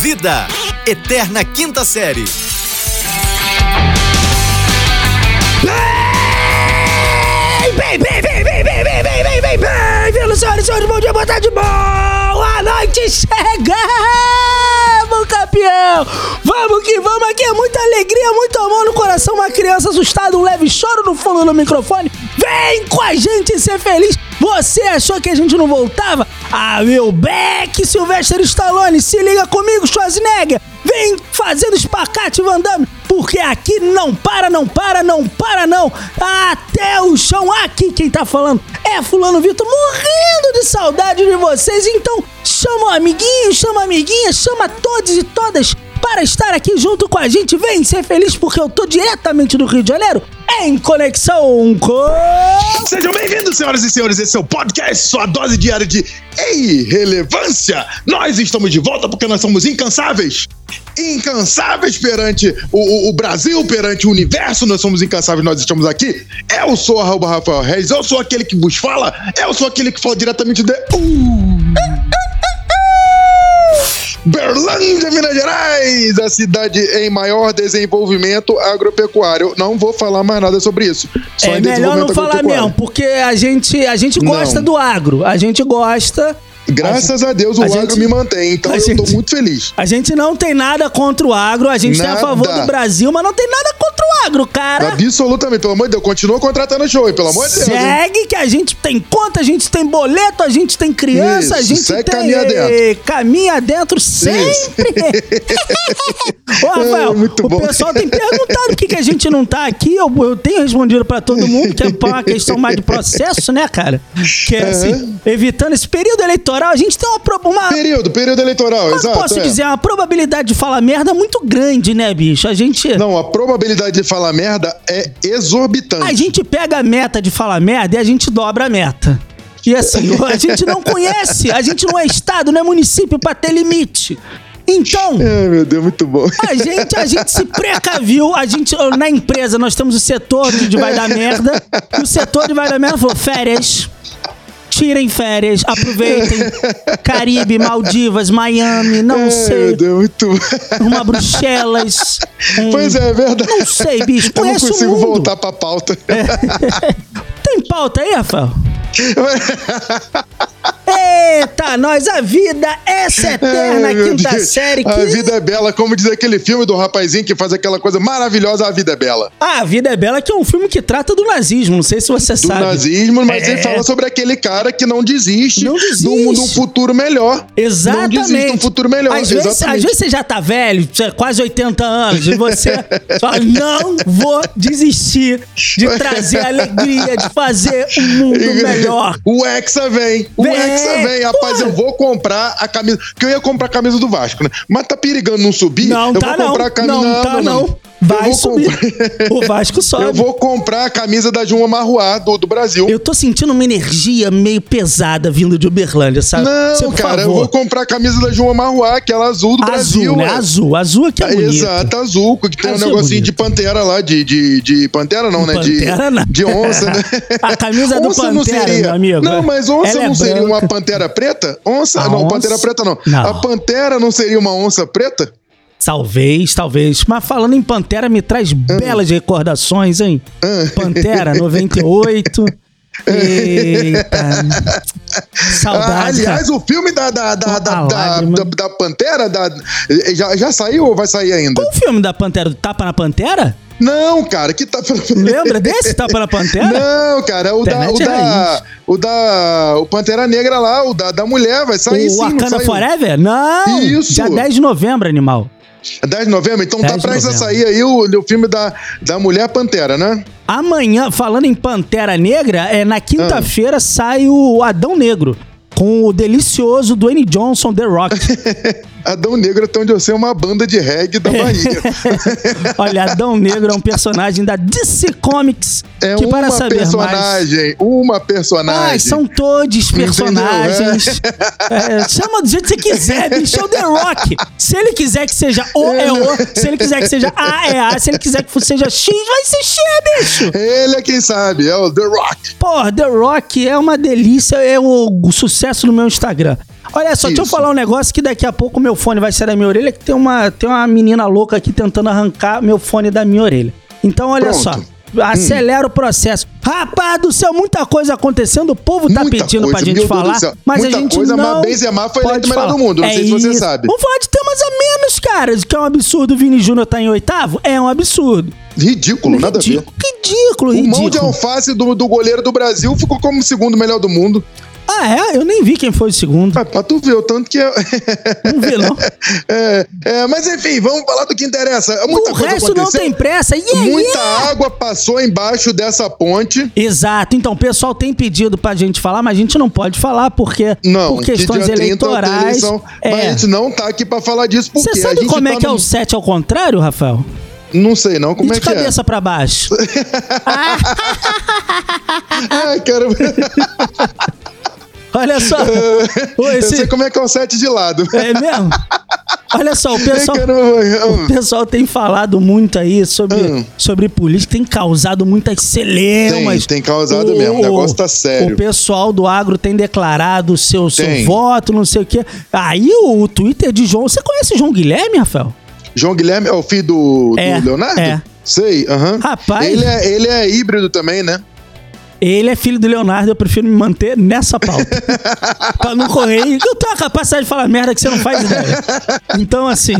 Vida, Eterna Quinta Série. Bem, bem, bem, bem, bem, bem, bem, bem, bem, bem, bem, e senhores, bom dia, boa tarde, boa noite, chegamos, campeão! Vamos que vamos, aqui é muita alegria, muito amor no coração, uma criança assustada, um leve choro no fundo do microfone, vem com a gente ser feliz! Você achou que a gente não voltava? Ah, meu Beck, Sylvester Stallone, se liga comigo, Schwarzenegger! Vem fazendo espacate, Van Damme, porque aqui não para, não para, não para, não. Até o chão. Aqui quem tá falando é Fulano Vitor, morrendo de saudade de vocês. Então chama o amiguinho, chama a amiguinha, chama todos e todas para estar aqui junto com a gente. Vem ser feliz porque eu tô diretamente do Rio de Janeiro em conexão com. Sejam bem-vindos, senhoras e senhores. Esse é o podcast, sua dose diária de irrelevância. Nós estamos de volta porque nós somos incansáveis. Incansáveis perante o, o, o Brasil, perante o universo. Nós somos incansáveis, nós estamos aqui. Eu sou arroba Rafael Reis, eu sou aquele que vos fala, eu sou aquele que fala diretamente de. Uh, Berlândia, Minas Gerais, a cidade em maior desenvolvimento agropecuário. Não vou falar mais nada sobre isso. Só é melhor não falar mesmo, porque a gente, a gente gosta não. do agro. A gente gosta Graças a, a Deus o a agro gente, me mantém, então eu gente, tô muito feliz. A gente não tem nada contra o agro, a gente nada. tem a favor do Brasil, mas não tem nada contra o agro, cara. Absolutamente, pelo amor de Deus, continua contratando show, pelo amor de Deus. Segue hein? que a gente tem conta, a gente tem boleto, a gente tem criança, Isso, a gente segue tem. Caminha dentro. Caminha dentro sempre. Ô, Rafael, é, muito o bom. pessoal tem perguntado por que, que a gente não tá aqui. Eu, eu tenho respondido pra todo mundo que é uma questão mais de processo, né, cara? Que é assim, evitando esse período eleitoral eleitoral, a gente tem uma. uma período, período eleitoral, exato. Posso é. dizer, uma probabilidade de falar merda muito grande, né, bicho? A gente. Não, a probabilidade de falar merda é exorbitante. A gente pega a meta de falar merda e a gente dobra a meta. E assim, a gente não conhece, a gente não é estado, não é município pra ter limite. Então. Ai, meu Deus, muito bom. A gente, a gente se precaviu, a gente, na empresa, nós temos o setor de vai dar merda. E o setor de vai dar merda falou: férias tirem férias, aproveitem. Caribe, Maldivas, Miami, não é, sei. Deus, muito... Uma Bruxelas. Um... Pois é, é verdade. Não sei, bicho. Eu não consigo voltar pra pauta. É. Tem pauta aí, Rafael? Eita, nós, a vida, essa eterna Ai, quinta Deus. série. Que... A vida é bela, como diz aquele filme do rapazinho que faz aquela coisa maravilhosa, A Vida é Bela. A Vida é Bela, que é um filme que trata do nazismo, não sei se você do sabe. Do nazismo, mas é... ele fala sobre aquele cara que não desiste, não desiste. Futuro melhor. Exatamente. Não desiste de um futuro melhor. Às vezes, às vezes, você já tá velho, quase 80 anos, e você fala, não vou desistir de trazer alegria, de fazer um mundo melhor. O Hexa vem, o vem. Hexa vem, rapaz, eu vou comprar a camisa. Porque eu ia comprar a camisa do Vasco, né? Mas tá perigando não subir. Não, eu tá vou comprar não. a camisa. Não, não tá não. não. Vai subir. Comprar... O Vasco sobe. Eu vou comprar a camisa da Juma Marruá do, do Brasil. Eu tô sentindo uma energia meio pesada vindo de Uberlândia, sabe? Não, Você, cara, favor. eu vou comprar a camisa da Juma Marruá, aquela azul do azul, Brasil. Né? Azul, azul aqui é bonito. Exato, azul, que tem azul um é negocinho é de pantera lá, de, de, de pantera não, né? Pantera de, não. de onça, né? A camisa do onça pantera, não seria, meu amigo. Não, mas onça Ela não é seria uma pantera preta? Onça? A não, onça... pantera preta não. não. A pantera não seria uma onça preta? Talvez, talvez. Mas falando em Pantera, me traz ah. belas recordações, hein? Ah. Pantera, 98. Eita. Saudade. Aliás, o filme da, da, da, da, da, da, Pantera da, já, já saiu ou vai sair ainda? Qual o filme da Pantera? Do Tapa na Pantera? Não, cara, que tapa na Lembra desse Tapa na Pantera? Não, cara, o da, o da, o da. O Pantera Negra lá, o da, da mulher, vai sair o sim. O Wakanda Forever? Não! Isso! Dia 10 de novembro, animal. 10 de novembro? Então tá prestes a sair aí o, o filme da, da Mulher Pantera, né? Amanhã, falando em Pantera Negra, é, na quinta-feira ah. sai o Adão Negro com o delicioso Dwayne Johnson, The Rock. Adão Negro, até onde eu sei, é uma banda de reggae da Bahia. Olha, Adão Negro é um personagem da DC Comics. É que, uma para personagem, mais... uma personagem. Ah, são todos personagens. É, chama do jeito que você quiser, bicho, é o The Rock. Se ele quiser que seja O, é O. Se ele quiser que seja A, é A. Se ele quiser que seja X, vai ser X, bicho. Ele é quem sabe, é o The Rock. Porra, The Rock é uma delícia, é o sucesso no meu Instagram. Olha só, deixa eu Isso. falar um negócio que daqui a pouco meu fone vai sair da minha orelha, que tem uma, tem uma menina louca aqui tentando arrancar meu fone da minha orelha. Então, olha Pronto. só. Acelera o processo. Rapaz do céu, muita coisa acontecendo. O povo tá Muita pedindo coisa, pra gente falar. Mas Muita a gente coisa, não mas Benzema foi eleito melhor do mundo, não É sei se você isso. sabe. Vamos falar de temas a menos, cara. Que é um absurdo o Vini Júnior tá em oitavo? É um absurdo. Ridículo, nada a ver. ridículo, ridículo, O mão de ridículo. alface do, do goleiro do Brasil ficou como o segundo melhor do mundo. Ah, é? Eu nem vi quem foi o segundo. Ah, pra tu ver o tanto que é. Não vi, não. é, é, mas enfim, vamos falar do que interessa. Muita o resto não tem pressa. E aí? Muita água passou embaixo dessa ponte. Exato. Então, o pessoal tem pedido pra gente falar, mas a gente não pode falar porque Não, por questões que dia 30 tem eleitorais. eleição, Mas a é. gente não tá aqui pra falar disso porque Você a sabe como é tá que é num- o 7 ao contrário, Rafael? Não sei não, como e é de que é. cabeça pra baixo. Ai, cara. Olha só. Ô, Eu esse- sei como é que é o set de lado. É mesmo? Olha só, o Ai, pessoal, o pessoal tem falado muito aí sobre, Hum. sobre política, tem causado muitas celeumas. Tem, tem causado mesmo, o negócio tá sério. O pessoal do agro tem declarado o seu, seu Tem. voto, não sei o quê. Aí o, o Twitter de João. Você conhece o João Guilherme, Rafael? João Guilherme é o filho do, do É, Leonardo? é. Sei, aham. Rapaz. Ele é, ele é híbrido também, né? Ele é filho do Leonardo, eu prefiro me manter nessa pauta. pra não correr. Eu tenho a capacidade de falar merda que você não faz ideia. Então, assim.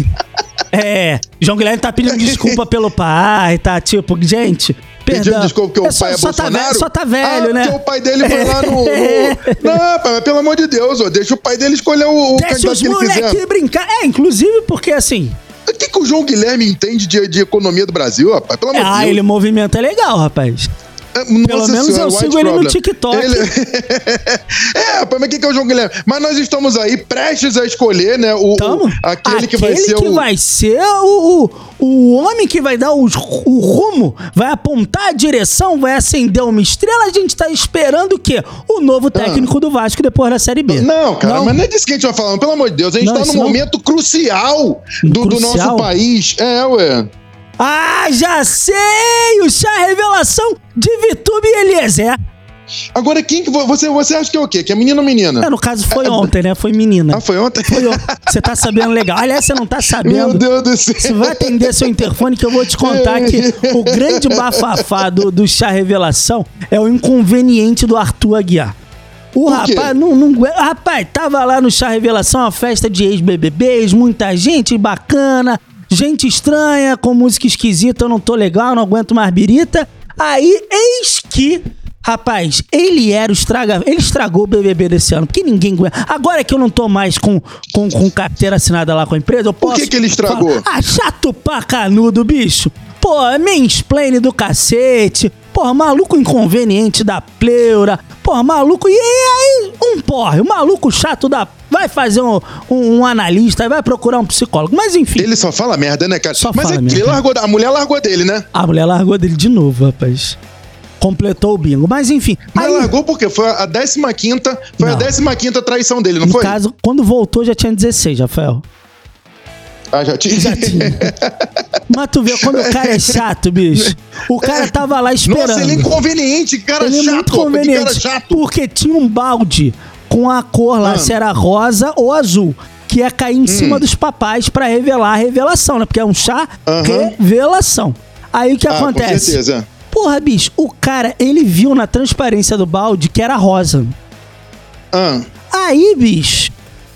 É. João Guilherme tá pedindo desculpa pelo pai, tá? Tipo, gente. Pedindo Perdão. desculpa porque o só, pai é só tá Bolsonaro? velho, só tá velho, ah, né? Porque o pai dele foi lá no. no- Não, pai, mas pelo amor de Deus, ó, deixa o pai dele escolher o, o Deixa candidato os que ele quiser. moleques brincar. É, inclusive porque assim. O que, que o João Guilherme entende de, de economia do Brasil, rapaz? Pelo amor de Ah, Deus. ele movimenta legal, rapaz. É, Pelo Nossa menos senhora, eu white sigo ele no. TikTok. Ele- é, mas quem que é o João Guilherme? Mas nós estamos aí prestes a escolher, né? O, o- aquele que vai ser que o. vai ser o, o, o homem que vai dar o, o rumo, vai apontar a direção, vai acender uma estrela. A gente tá esperando o quê? O novo técnico do Vasco depois da Série B. Ah. Não, cara, Não? mas não é disso que a gente vai falando. Pelo amor de Deus, a gente Não, tá num não. momento crucial do, do Crucial? nosso país. É, ué. Ah, já sei! O chá revelação de Vitube e Eliezer. Agora, quem que vo- você, você acha que é o quê? Que é menino ou menina? É, no caso foi ontem, né? Foi menina. Ah, foi ontem? Foi ontem. Você tá sabendo legal. Aliás, você não tá Meu sabendo. Deus do céu. Você vai atender seu interfone que eu vou te contar que o grande bafafá do, do chá revelação é o inconveniente do Arthur Aguiar. O quê? rapaz não, não Rapaz, tava lá no chá revelação, uma festa de ex-BBBs, muita gente bacana, gente estranha, com música esquisita, eu não tô legal, não aguento mais birita. Aí, eis que. Rapaz, ele era o estraga. Ele estragou o BBB desse ano, porque ninguém aguenta. Agora que eu não tô mais com, com, com carteira assinada lá com a empresa, eu posso. que que ele estragou? ah, chato pra canudo, bicho. Pô, é mansplain do cacete. Porra, maluco inconveniente da pleura. Porra, maluco. E aí, um porra, o maluco chato da. Vai fazer um, um, um analista, vai procurar um psicólogo. Mas enfim, Ele só fala merda, né, cara? Só Mas fala é- merda. ele largou, a mulher largou dele, né? a mulher largou dele de novo, rapaz. Completou o bingo. Mas enfim. Mas aí, largou porque foi a 15 foi Não. a 15 traição dele, não no foi? caso, quando voltou já tinha 16, Rafael. Ah, já tinha. Já tinha. Mas tu vê, quando o cara é chato, bicho. O cara tava lá esperando. Nossa, ele é inconveniente, cara Ele é chato. muito Que cara conveniente. chato. Porque tinha um balde com a cor lá, Ah. se era rosa ou azul. Que ia cair em cima dos papais pra revelar a revelação, né? Porque é um chá revelação. Aí o que Ah, com acontece? certeza. Porra, bicho, o cara, ele viu na transparência do balde que era rosa. Ah, Aí, bicho,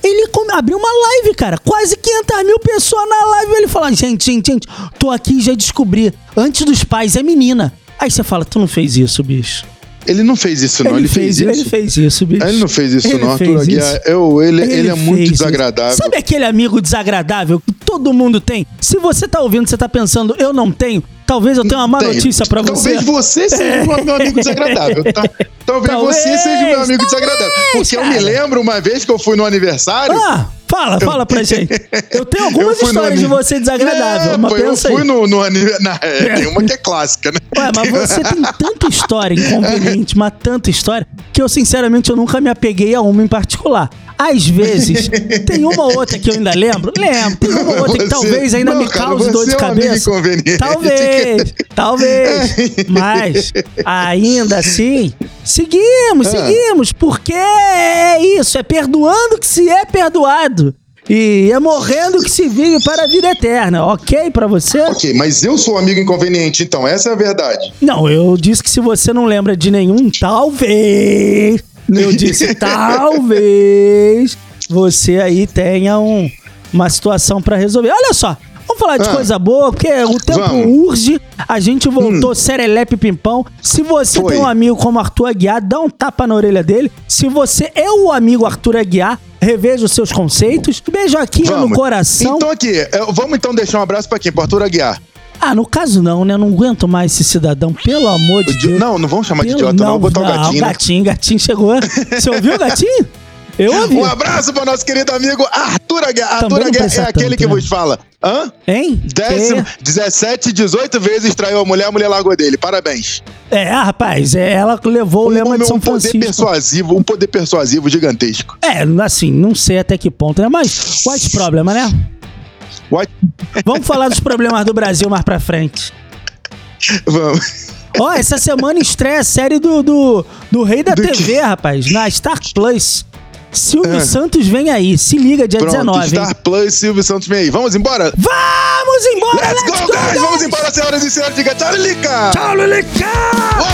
ele come- abriu uma live, cara. Quase 500 mil pessoas na live. Ele fala: gente, gente, gente, tô aqui já descobri. Antes dos pais é menina. Aí você fala: tu não fez isso, bicho. ele não fez isso, não. Ele, fez, isso. Ele fez isso, bicho. Ele não fez isso, Ele não. Arthur fez Aguiar, isso. eu, ele, ele, é muito fez isso. desagradável. Sabe aquele amigo desagradável que todo mundo tem? Se você tá ouvindo, você tá pensando, eu não tenho, talvez eu tenha uma má notícia pra você. Talvez você seja o meu amigo desagradável, tá? Talvez, Talvez, você seja o meu amigo talvez, desagradável. Porque eu me cara. lembro uma vez que eu fui no aniversário. Ah, fala, fala pra gente. Eu tenho algumas fui no histórias de ani- você desagradável, É, mas pô, eu pensa aí. fui no, no aniversário. Tem uma que é clássica, né? Ué, mas você tem tanta história inconveniente, mas tanta história, que eu, sinceramente, eu nunca me apeguei a uma em particular. Às vezes, tem uma ou outra que eu ainda lembro. Lembro. Tem uma ou outra que Você- talvez ainda Não, me cara, cause dor você de é um cabeça. Talvez, talvez. Mas, ainda assim, Seguimos, Ah. seguimos, porque é isso, é perdoando que se é perdoado. E é morrendo que se vive para a vida eterna, ok pra você? Ok, mas eu sou um amigo inconveniente, então essa é a verdade. Não, eu disse que se você não lembra de nenhum, talvez. Eu disse talvez você aí tenha um, uma situação pra resolver. Olha só, vamos falar de Ah. coisa boa, porque o tempo Vamos. Hum. urge. A gente voltou serelepe pimpão. Se você Foi. tem um amigo como Arthur Aguiar, dá um tapa na orelha dele. Se você é o amigo Arthur Aguiar, reveja os seus conceitos. Beijoquinha no Vamos. coração. Então aqui, vamos então deixar um abraço pra quem? Pro Arthur Aguiar. Ah, no caso não, né? Não aguento mais esse cidadão, pelo amor de Deus. Não, não vamos chamar de Pelo- idiota, não. Vou botar o não, gatinho. né? gatinho, gatinho chegou. Você ouviu o gatinho? Eu ouvi. Um abraço para nosso querido amigo Arthur Aguiar. Arthur não Aguiar é aquele tanto, que né? vos fala. Hã? Hein? Décimo, 17, 18 vezes traiu a mulher, a mulher largou dele. Parabéns. É, é, rapaz, é, ela levou o lema de um São poder Francisco. persuasivo, um poder persuasivo gigantesco. É, assim, não sei até que ponto, né? Mas quais problema, né? What? Vamos falar dos problemas do Brasil mais pra frente. Vamos. Ó, essa semana estreia a série do, do, do Rei da Do TV, rapaz, na Star Plus. Silvio Ah. Santos vem aí, se liga dia Pronto, 19, hein? Star Plus, Silvio Santos vem aí. Vamos embora? Vamos embora, Let's go, guys! Vamos embora, senhoras e senhores. Diga tchau, Lilica! Tchau, Lilica! Uou!